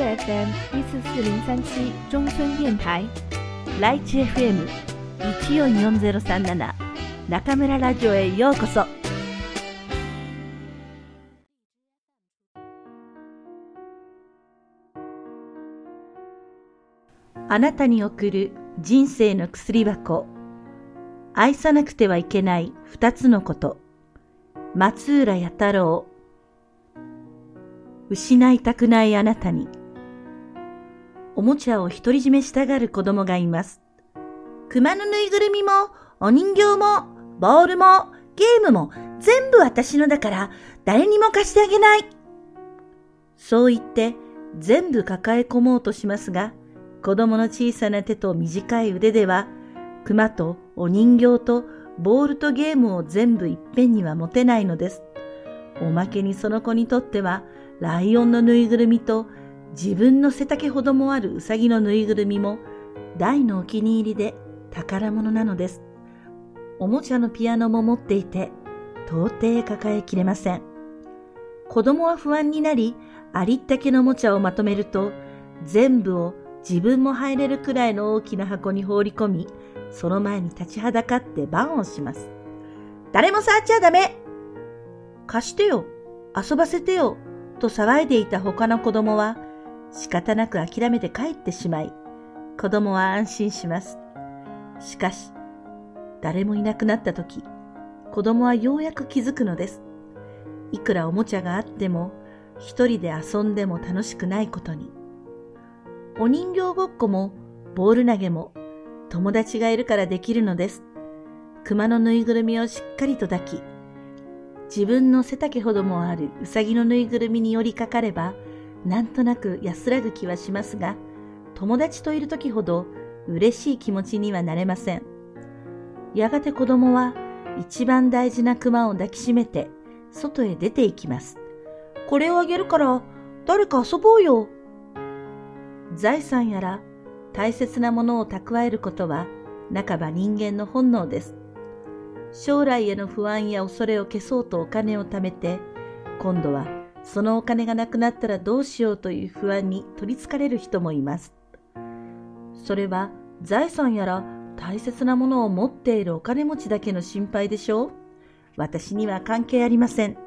FM 一四四零三七中村電台ライチ FM 一四四ゼロ三七中村ラジオへようこそ。あなたに送る人生の薬箱。愛さなくてはいけない二つのこと。松浦弥太郎。失いたくないあなたに。おもちゃを独り占めしたがる子供がいます。熊のぬいぐるみも、お人形も、ボールも、ゲームも全部私のだから誰にも貸してあげない。そう言って全部抱え込もうとしますが、子供の小さな手と短い腕では、熊とお人形とボールとゲームを全部いっぺんには持てないのです。おまけにその子にとっては、ライオンのぬいぐるみと自分の背丈ほどもあるうさぎのぬいぐるみも大のお気に入りで宝物なのです。おもちゃのピアノも持っていて、到底抱えきれません。子供は不安になり、ありったけのおもちゃをまとめると、全部を自分も入れるくらいの大きな箱に放り込み、その前に立ちはだかって番をします。誰も触っちゃダメ貸してよ遊ばせてよと騒いでいた他の子供は仕方なく諦めて帰ってしまい、子供は安心します。しかし、誰もいなくなった時、子供はようやく気づくのです。いくらおもちゃがあっても、一人で遊んでも楽しくないことに。お人形ごっこもボール投げも友達がいるからできるのです。熊のぬいぐるみをしっかりと抱き、自分の背丈ほどもあるうさぎのぬいぐるみに寄りかかれば、なんとなく安らぐ気はしますが、友達といる時ほど嬉しい気持ちにはなれません。やがて子供は一番大事な熊を抱きしめて外へ出て行きます。これをあげるから誰か遊ぼうよ財産やら大切なものを蓄えることは半ば人間の本能です。将来への不安や恐れを消そうとお金を貯めて、今度はそのお金がなくなったらどうしようという不安に取りつかれる人もいます。それは財産やら大切なものを持っているお金持ちだけの心配でしょう私には関係ありません。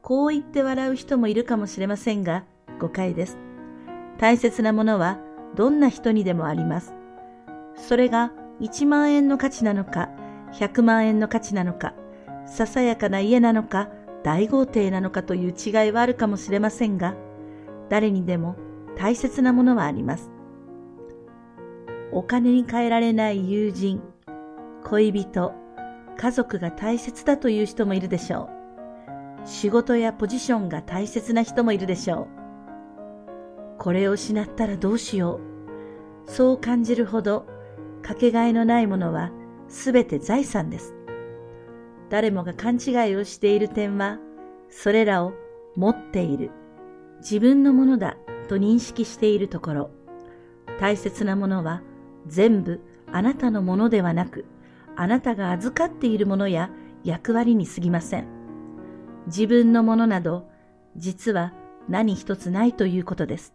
こう言って笑う人もいるかもしれませんが、誤解です。大切なものはどんな人にでもあります。それが1万円の価値なのか、100万円の価値なのか、ささやかな家なのか、大豪邸なのかという違いはあるかもしれませんが、誰にでも大切なものはあります。お金に換えられない友人、恋人、家族が大切だという人もいるでしょう。仕事やポジションが大切な人もいるでしょう。これを失ったらどうしよう。そう感じるほどかけがえのないものはすべて財産です。誰もが勘違いをしている点は、それらを持っている、自分のものだと認識しているところ、大切なものは全部あなたのものではなく、あなたが預かっているものや役割に過ぎません。自分のものなど、実は何一つないということです。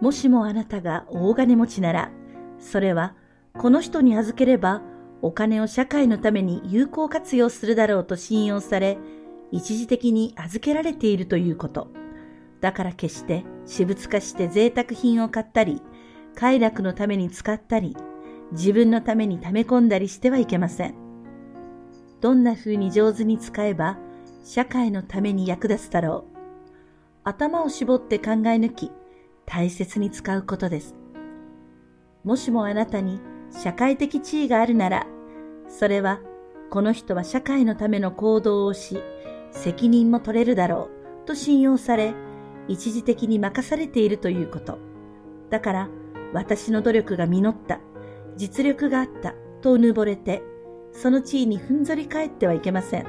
もしもあなたが大金持ちなら、それはこの人に預ければお金を社会のために有効活用するだろうと信用され、一時的に預けられているということ。だから決して私物化して贅沢品を買ったり、快楽のために使ったり、自分のために溜め込んだりしてはいけません。どんな風に上手に使えば、社会のために役立つだろう。頭を絞って考え抜き、大切に使うことです。もしもあなたに社会的地位があるなら、それはこの人は社会のための行動をし、責任も取れるだろうと信用され、一時的に任されているということ。だから私の努力が実った、実力があったとうぬぼれて、その地位にふんぞり返ってはいけません。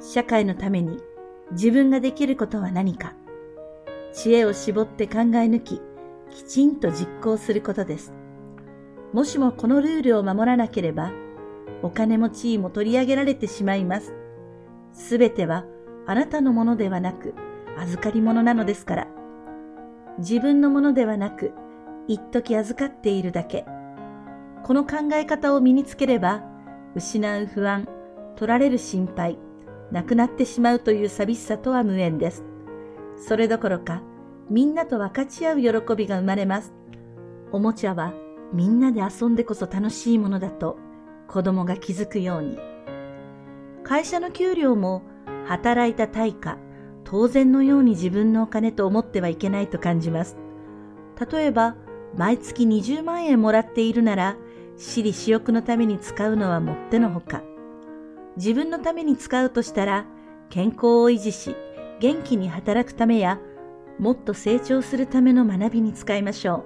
社会のために自分ができることは何か。知恵を絞って考え抜き、きちんと実行することです。もしもこのルールを守らなければ、お金も地位も取り上げられてしまいます。すべてはあなたのものではなく、預かり物なのですから。自分のものではなく、一時預かっているだけ。この考え方を身につければ、失う不安、取られる心配、なくなってしまうという寂しさとは無縁です。それどころか、みんなと分かち合う喜びが生まれます。おもちゃはみんなで遊んでこそ楽しいものだと子供が気づくように。会社の給料も働いた対価、当然のように自分のお金と思ってはいけないと感じます。例えば、毎月20万円もらっているなら、私利私欲のために使うのはもってのほか。自分のために使うとしたら、健康を維持し、元気に働くためや、もっと成長するための学びに使いましょ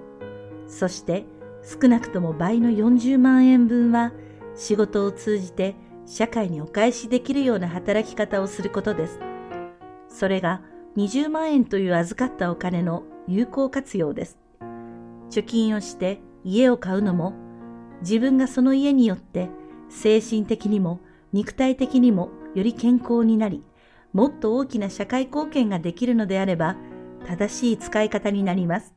う。そして、少なくとも倍の40万円分は、仕事を通じて社会にお返しできるような働き方をすることです。それが20万円という預かったお金の有効活用です。貯金をして家を買うのも、自分がその家によって精神的にも肉体的にもより健康になり、もっと大きな社会貢献ができるのであれば、正しい使い方になります。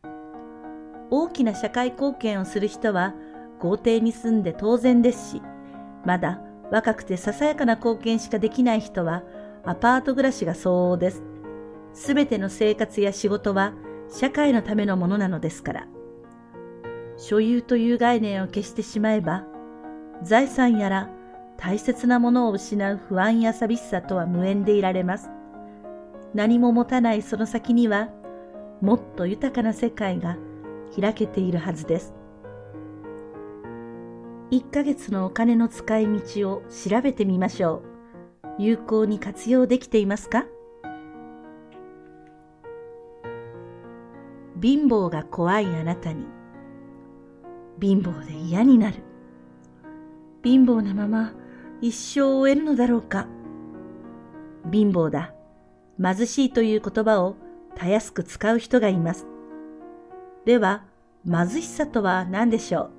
大きな社会貢献をする人は豪邸に住んで当然ですし、まだ若くてささやかな貢献しかできない人はアパート暮らしが相応です。すべての生活や仕事は社会のためのものなのですから。所有という概念を消してしまえば、財産やら大切なものを失う不安や寂しさとは無縁でいられます。何も持たないその先には、もっと豊かな世界が開けているはずです。1ヶ月のお金の使い道を調べてみましょう。有効に活用できていますか？貧乏が怖いあなたに。貧乏で嫌になる。貧乏なまま一生を終えるのだろうか。貧乏だ。貧しいという言葉をたやすく使う人がいます。では貧しさとは何でしょ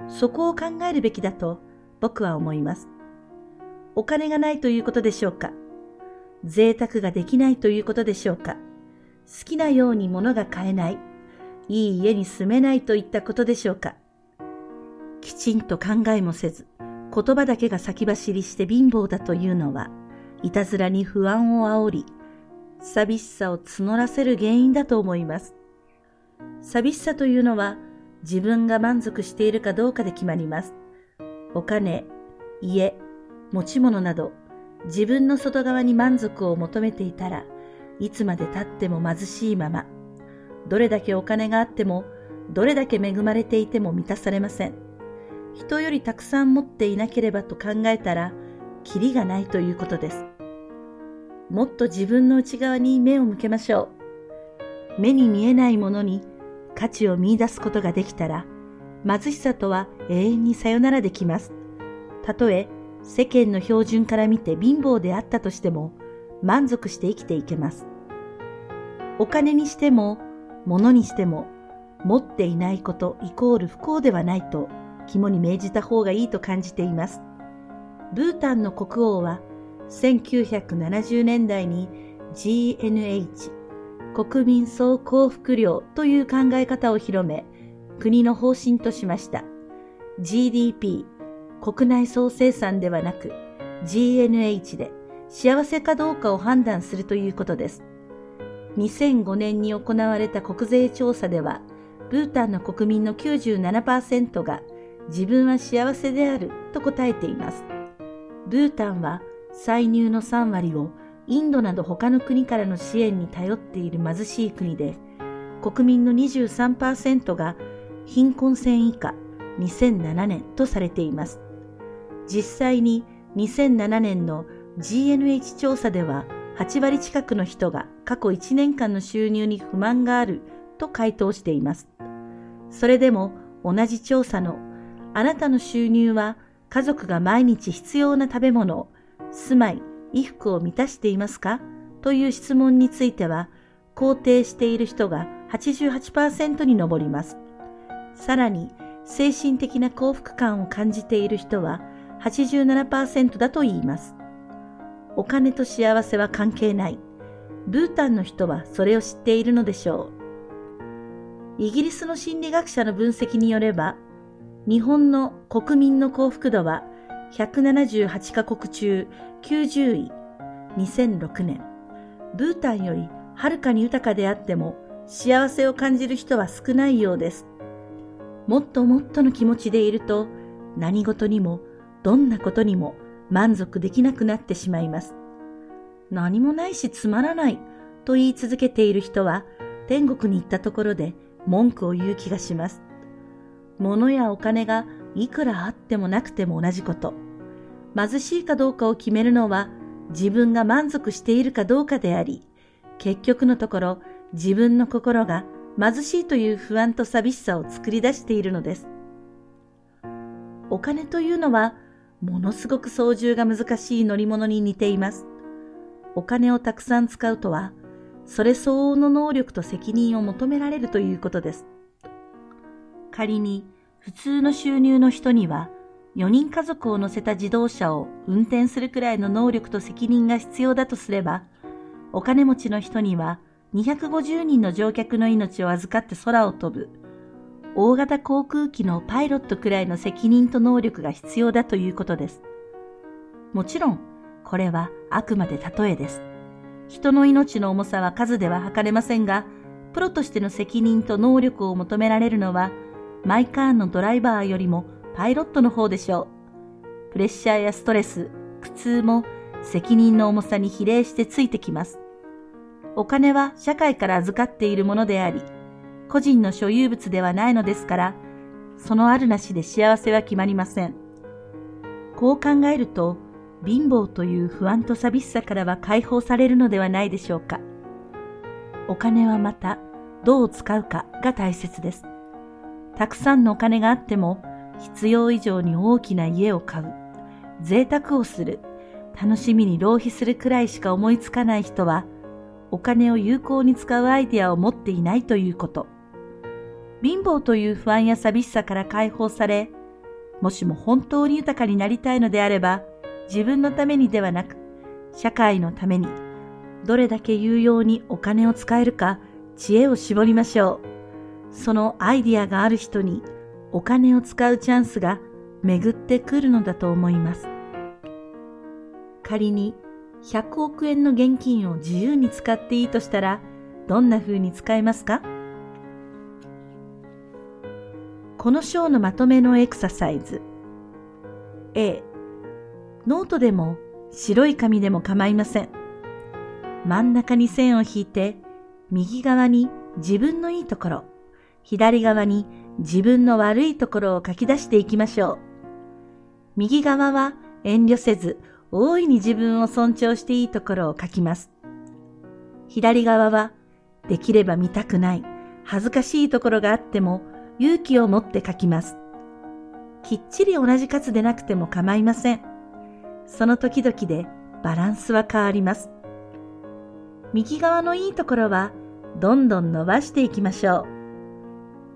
う？そこを考えるべきだと僕は思います。お金がないということでしょうか？贅沢ができないということでしょうか？好きなように物が買えない、いい家に住めないといったことでしょうか？きちんと考えもせず、言葉だけが先走りして貧乏だというのは、いたずらに不安を煽り、寂しさを募らせる原因だと思います。寂しさというのは、自分が満足しているかどうかで決まります。お金、家、持ち物など、自分の外側に満足を求めていたらいつまで経っても貧しいまま、どれだけお金があっても、どれだけ恵まれていても満たされません。人よりたくさん持っていなければと考えたら、キリがないということです。もっと自分の内側に目を向けましょう。目に見えないものに価値を見出すことができたら、貧しさとは永遠にさよならできます。たとえ世間の標準から見て貧乏であったとしても、満足して生きていけます。お金にしても、物にしても、持っていないことイコール不幸ではないと肝に銘じた方がいいと感じています。ブータンの国王は1970年代に GNH 国民総幸福量という考え方を広め、国の方針としました。GDP、国内総生産ではなく GNH で幸せかどうかを判断するということです。2005年に行われた国税調査では、ブータンの国民の97%が自分は幸せであると答えています。ブータンは歳入の3割をインドなど他の国からの支援に頼っている貧しい国で、国民の23%が貧困線以下2007年とされています。実際に2007年の GNH 調査では8割近くの人が過去1年間の収入に不満があると回答しています。それでも同じ調査のあなたの収入は家族が毎日必要な食べ物、住まい、衣服を満たしていますか？という質問については、肯定している人が88%に上ります。さらに、精神的な幸福感を感じている人は87%だと言います。お金と幸せは関係ない。ブータンの人はそれを知っているのでしょう。イギリスの心理学者の分析によれば、日本の国民の幸福度は178カ国中90位、2006年。ブータンよりはるかに豊かであっても幸せを感じる人は少ないようです。もっともっとの気持ちでいると何事にもどんなことにも満足できなくなってしまいます。何もないしつまらないと言い続けている人は天国に行ったところで文句を言う気がします。物やお金がいくらあってもなくても同じこと。貧しいかどうかを決めるのは自分が満足しているかどうかであり、結局のところ自分の心が貧しいという不安と寂しさを作り出しているのです。お金というのはものすごく操縦が難しい乗り物に似ています。お金をたくさん使うとは、それ相応の能力と責任を求められるということです。仮に普通の収入の人には4人家族を乗せた自動車を運転するくらいの能力と責任が必要だとすれば、お金持ちの人には250人の乗客の命を預かって空を飛ぶ、大型航空機のパイロットくらいの責任と能力が必要だということです。もちろん、これはあくまで例えです。人の命の重さは数では測れませんが、プロとしての責任と能力を求められるのは、マイカーンのドライバーよりもパイロットの方でしょう。プレッシャーやストレス、苦痛も責任の重さに比例してついてきます。お金は社会から預かっているものであり、個人の所有物ではないのですから、そのあるなしで幸せは決まりません。こう考えると、貧乏という不安と寂しさからは解放されるのではないでしょうか。お金はまた、どう使うかが大切です。たくさんのお金があっても、必要以上に大きな家を買う、贅沢をする、楽しみに浪費するくらいしか思いつかない人は、お金を有効に使うアイデアを持っていないということ。貧乏という不安や寂しさから解放され、もしも本当に豊かになりたいのであれば、自分のためにではなく、社会のために、どれだけ有用にお金を使えるか、知恵を絞りましょう。そのアイディアがある人に、お金を使うチャンスが巡ってくるのだと思います。仮に100億円の現金を自由に使っていいとしたら、どんな風に使いますか？この章のまとめのエクササイズ。A、ノートでも白い紙でも構いません。真ん中に線を引いて、右側に自分のいいところ、左側に自分の悪いところを書き出していきましょう。右側は遠慮せず大いに自分を尊重していいところを書きます。左側は、できれば見たくない、恥ずかしいところがあっても勇気を持って書きます。きっちり同じ数でなくても構いません。その時々でバランスは変わります。右側のいいところはどんどん伸ばしていきましょう。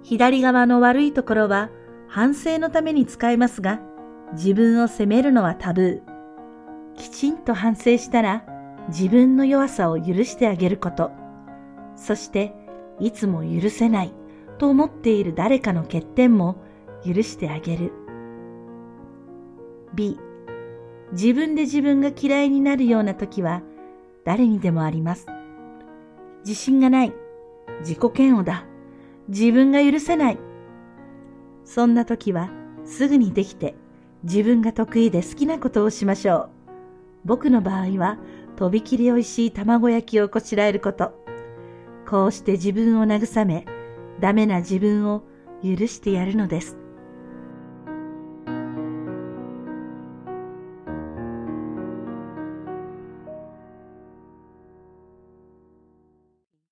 左側の悪いところは反省のために使えますが、自分を責めるのはタブー。きちんと反省したら自分の弱さを許してあげること。そしていつも許せないと思っている誰かの欠点も許してあげる。B、自分で自分が嫌いになるような時は誰にでもあります。自信がない。自己嫌悪だ。自分が許せない。そんな時はすぐにできて自分が得意で好きなことをしましょう。僕の場合は、とびきり美味しい卵焼きをこしらえること。こうして自分を慰め、ダメな自分を許してやるのです。